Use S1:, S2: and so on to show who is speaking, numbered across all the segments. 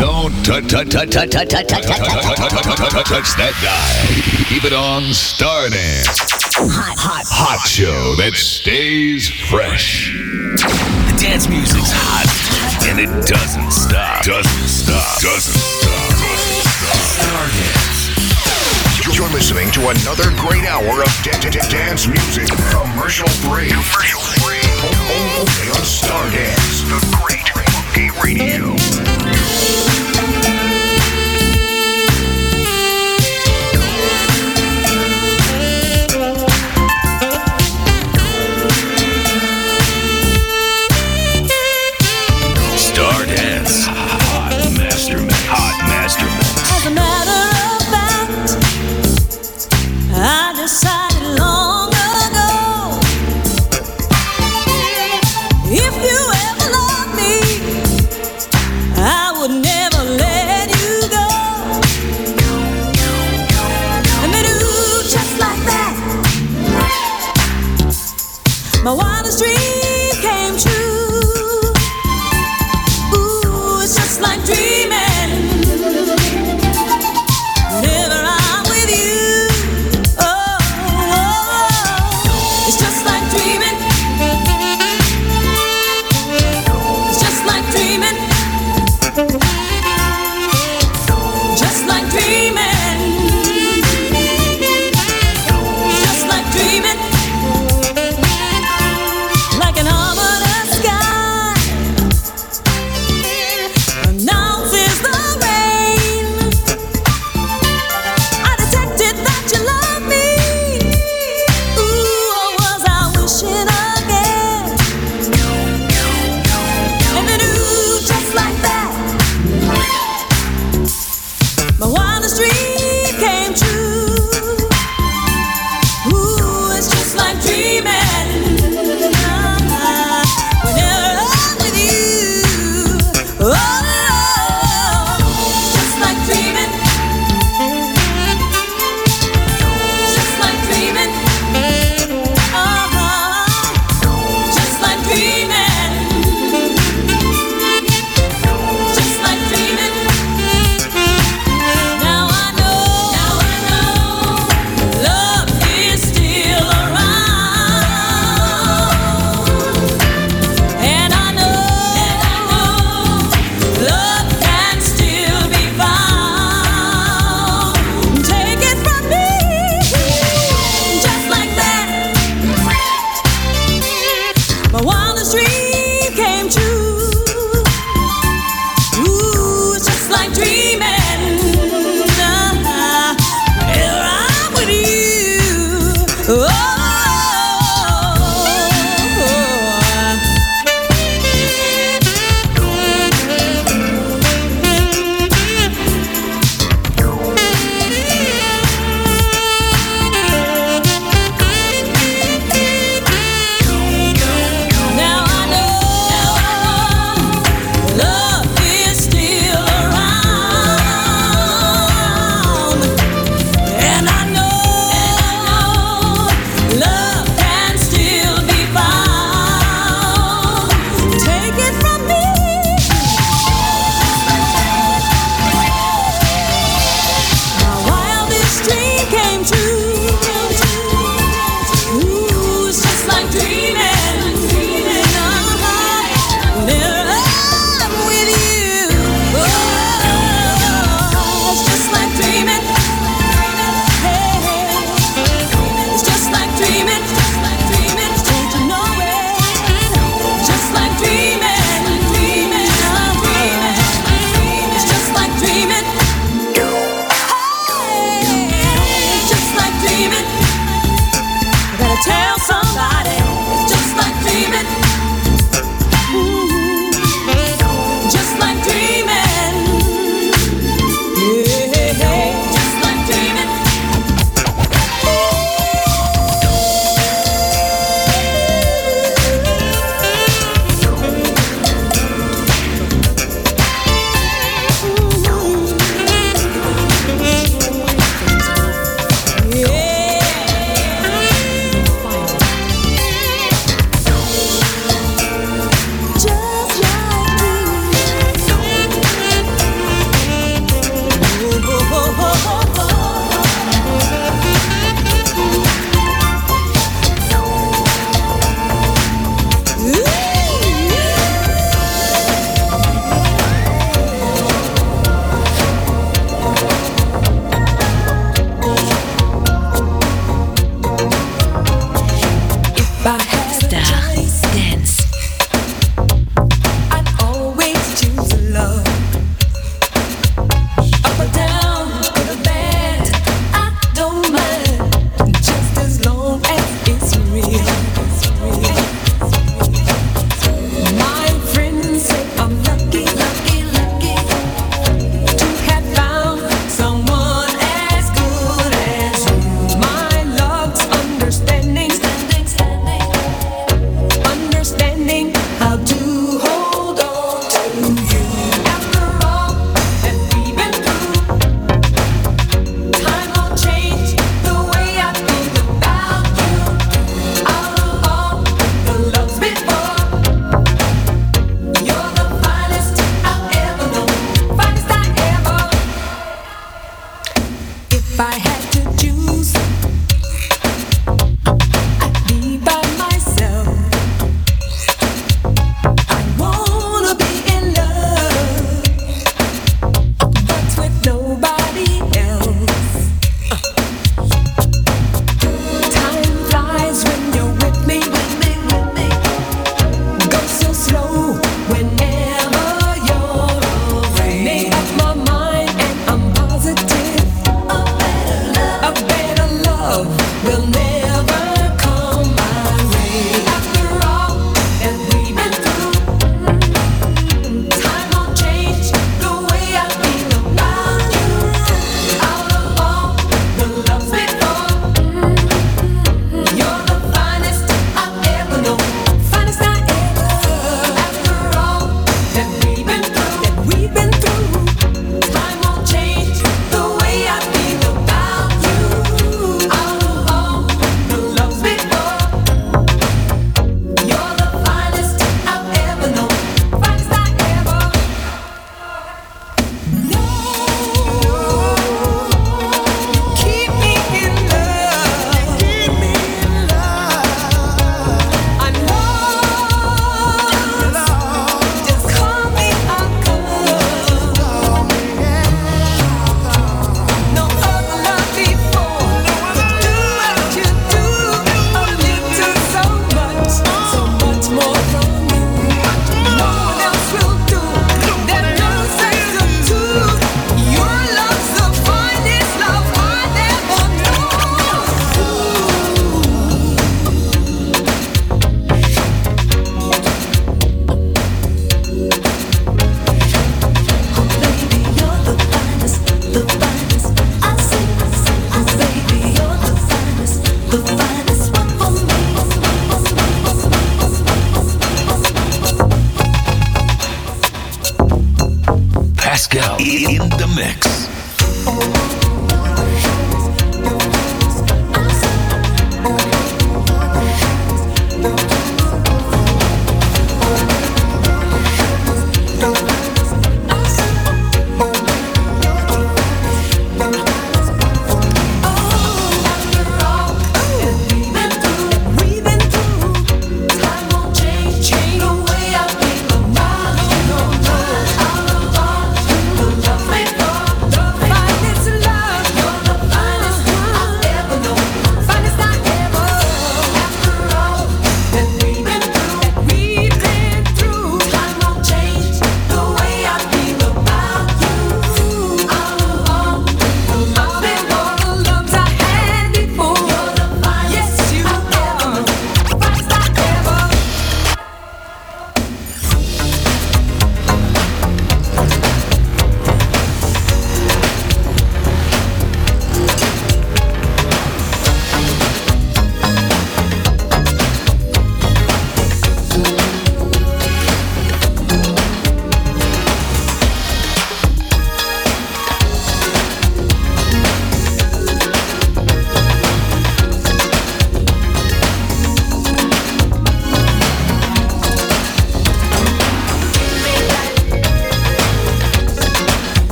S1: Don't touch that guy. Keep it on Stardance.
S2: Hot, hot,
S1: hot show that stays fresh.
S3: The dance music's hot, and it doesn't stop.
S1: Doesn't stop. Doesn't stop.
S3: Stardance.
S4: You're listening to another great hour of dance music. Commercial free. Commercial free. Only on Stardance. The Great Monkey Radio.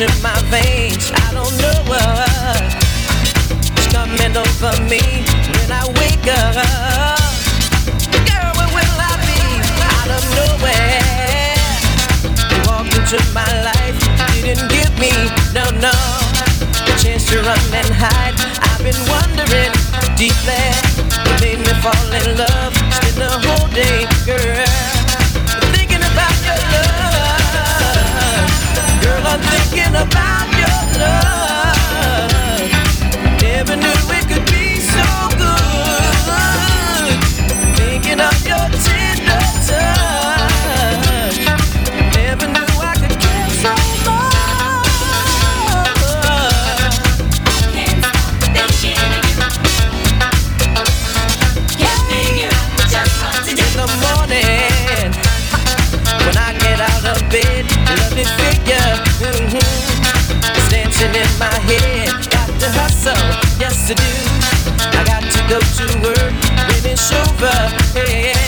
S5: in my veins. I don't know what's coming over me when I wake up. Girl, where will I be? Out of nowhere, you walked into my life. You
S2: didn't
S3: give me no no a chance
S2: to run and hide. I've been wondering deep there. You made me fall in love. Spend the whole day, girl. about your love. to do. I got to go to work when it's over. Yeah.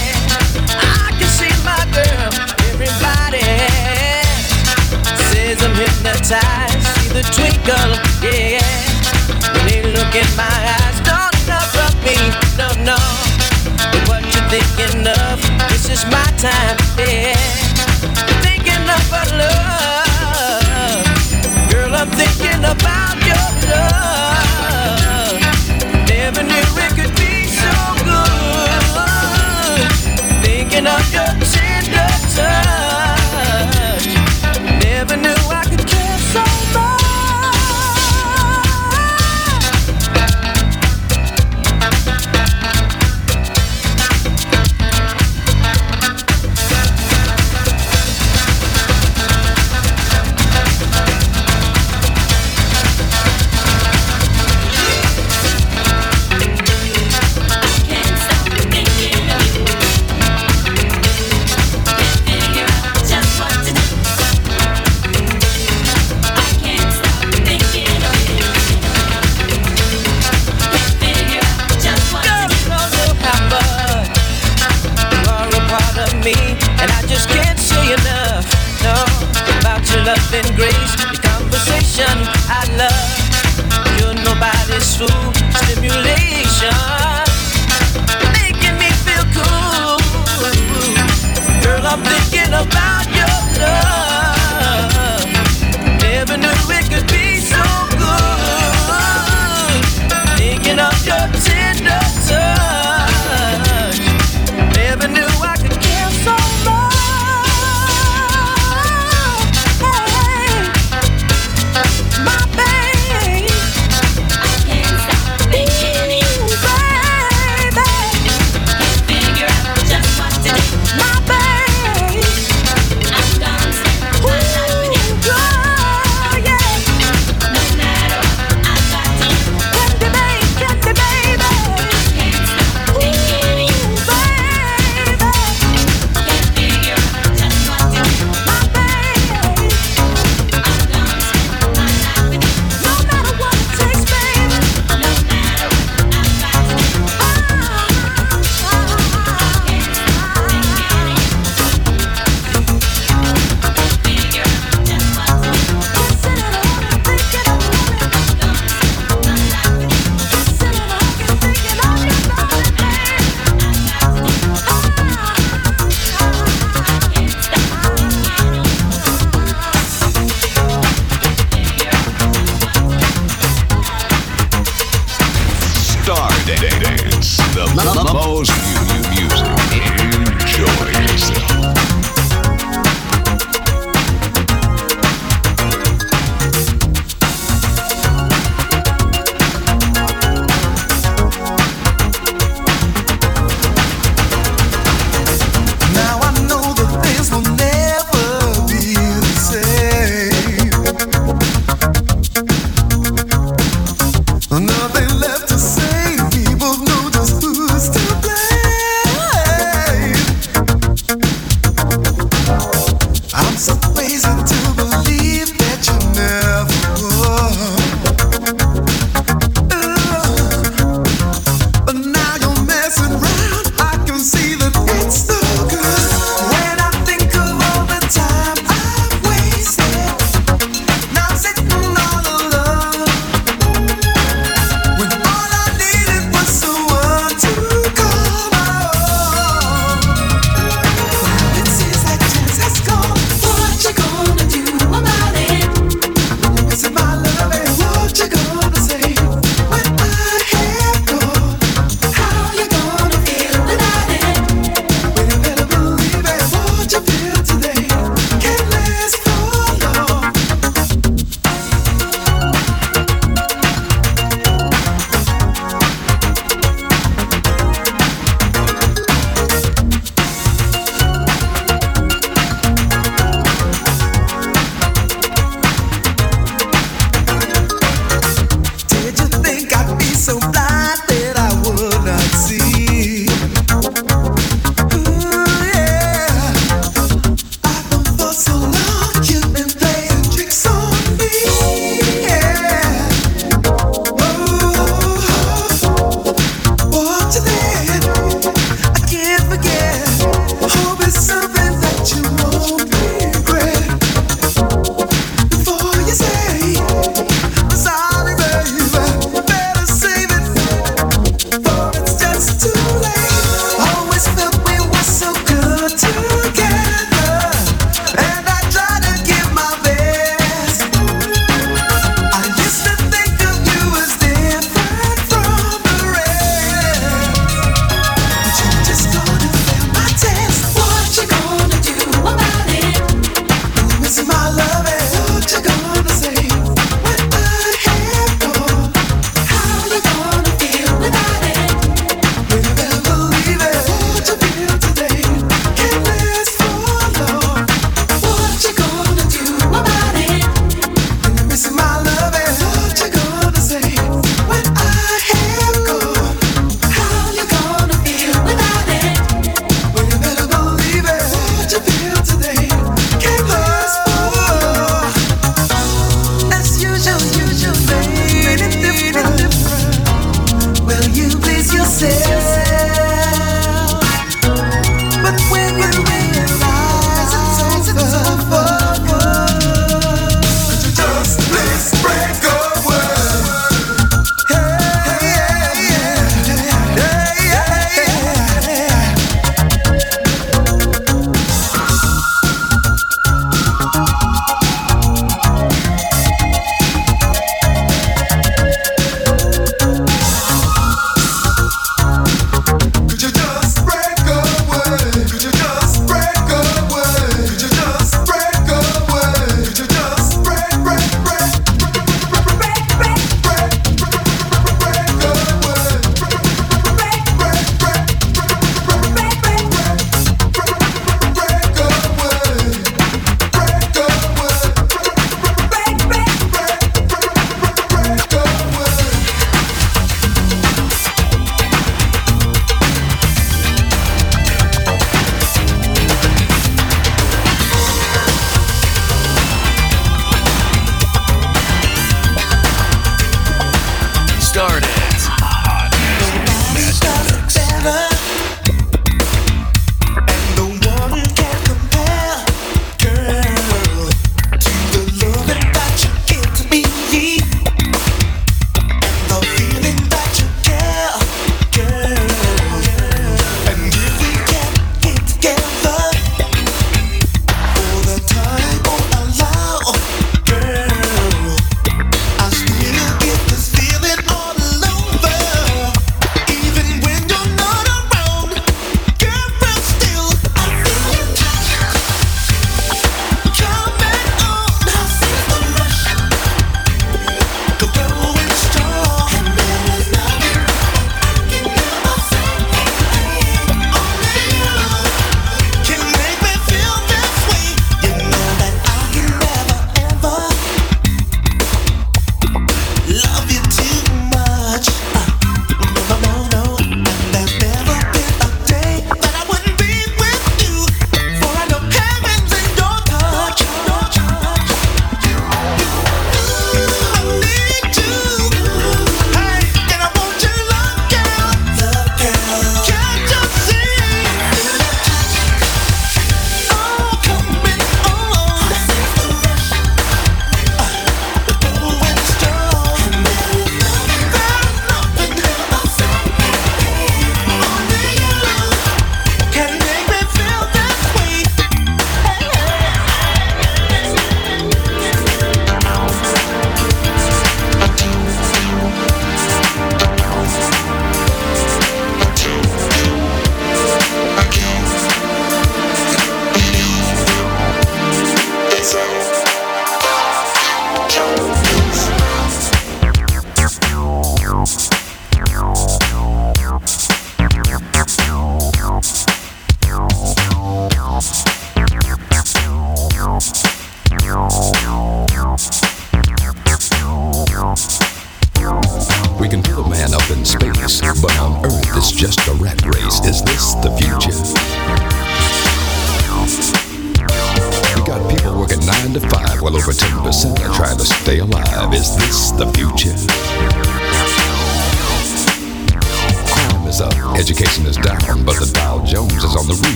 S2: I can see my girl, everybody says I'm hypnotized. See the twinkle, yeah. When they look in my eyes, don't interrupt me, no, no. But what you thinking of? This is my time, yeah. love you.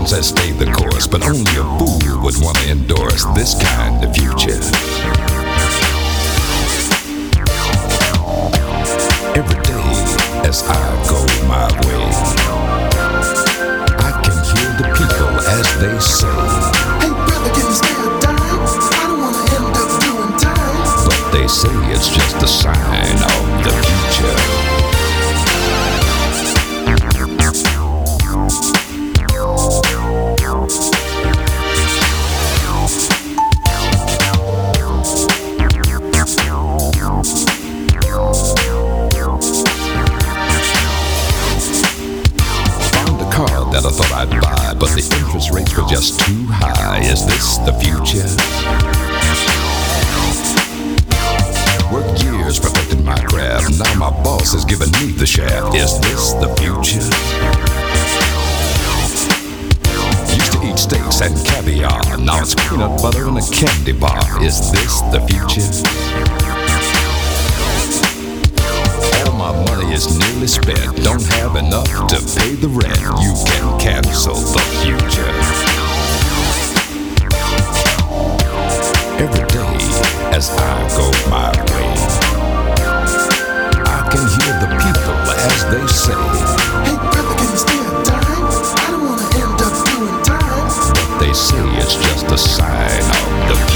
S6: Ronald Reagan says stay the course, but only a fool would want to endorse this kind of future. Every day as I go my way, I can hear the people as they say,
S7: Hey brother, can you a dime? I don't wanna end up doing time.
S6: but they say it's just a sign too high. Is this the future? Worked years perfecting my craft. Now my boss is giving me the shaft. Is this the future? Used to eat steaks and caviar. Now it's peanut butter and a candy bar. Is this the future? My money is nearly spent. Don't have enough to pay the rent. You can cancel the future. Every day as I go my way, I can hear the people as they say,
S7: Hey brother, can you spare a dime? I don't wanna end up doing time.
S6: but they say it's just a sign of the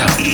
S8: on.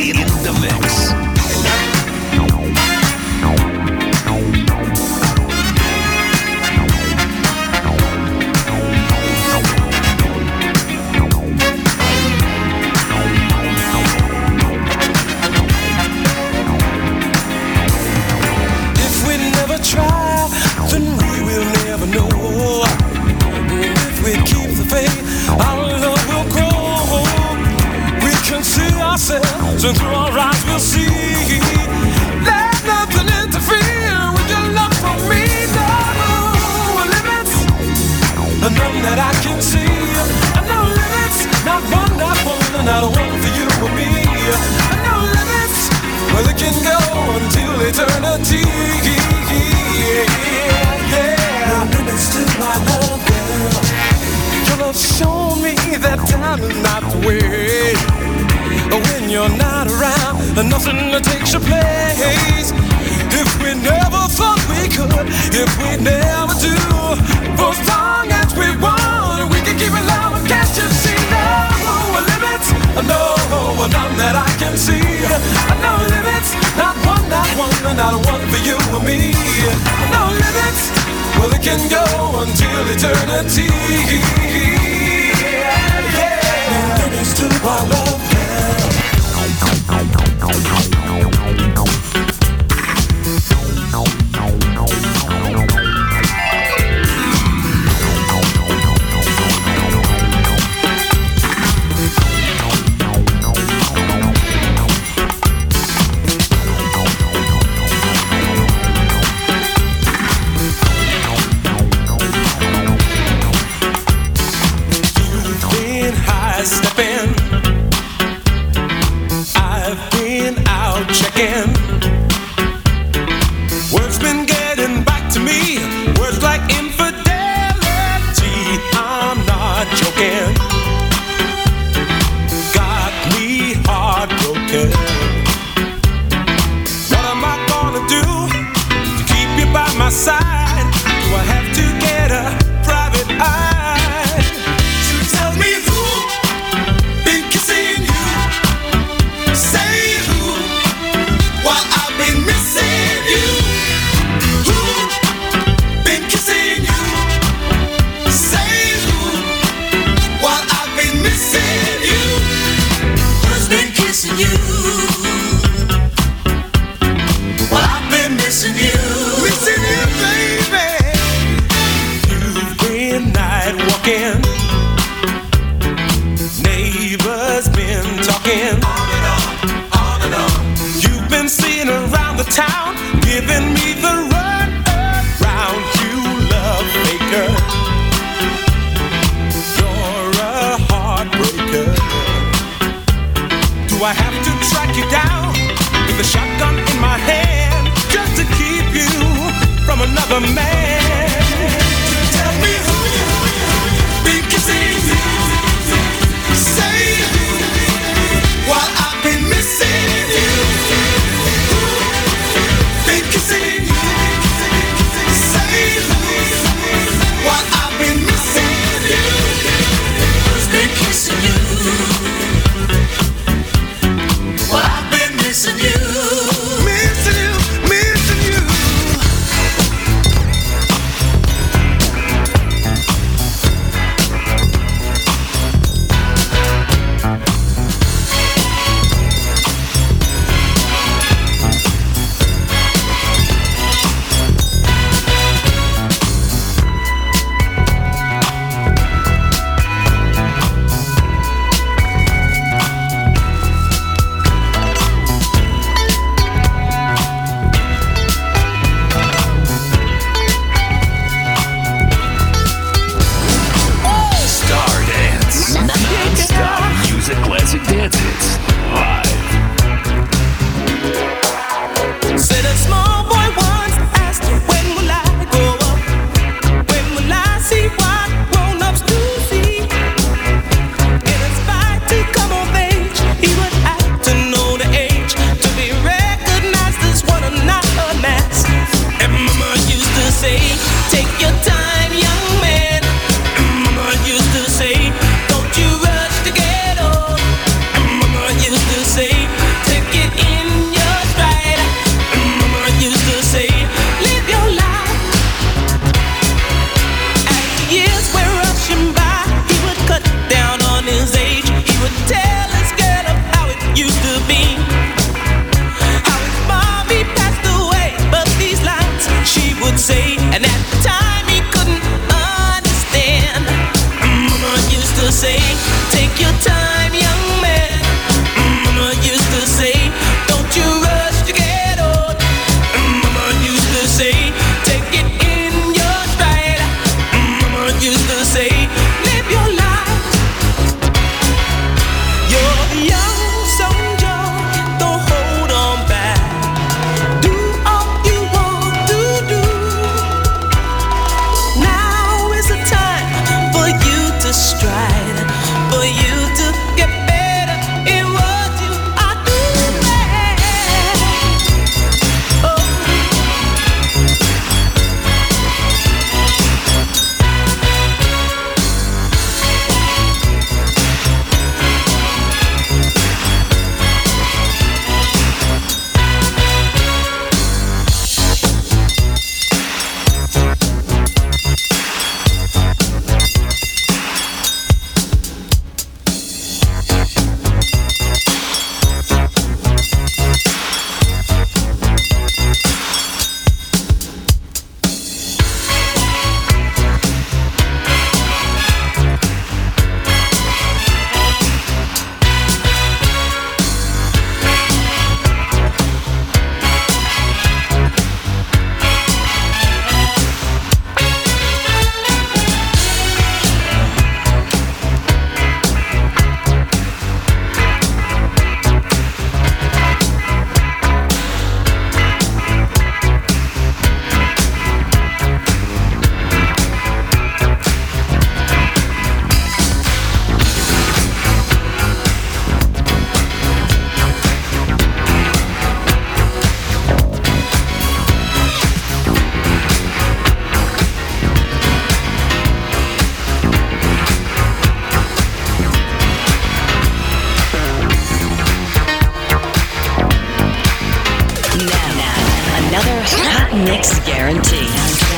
S9: Hot mix guarantee.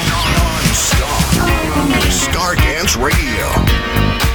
S10: Non-stop. Stardance Radio.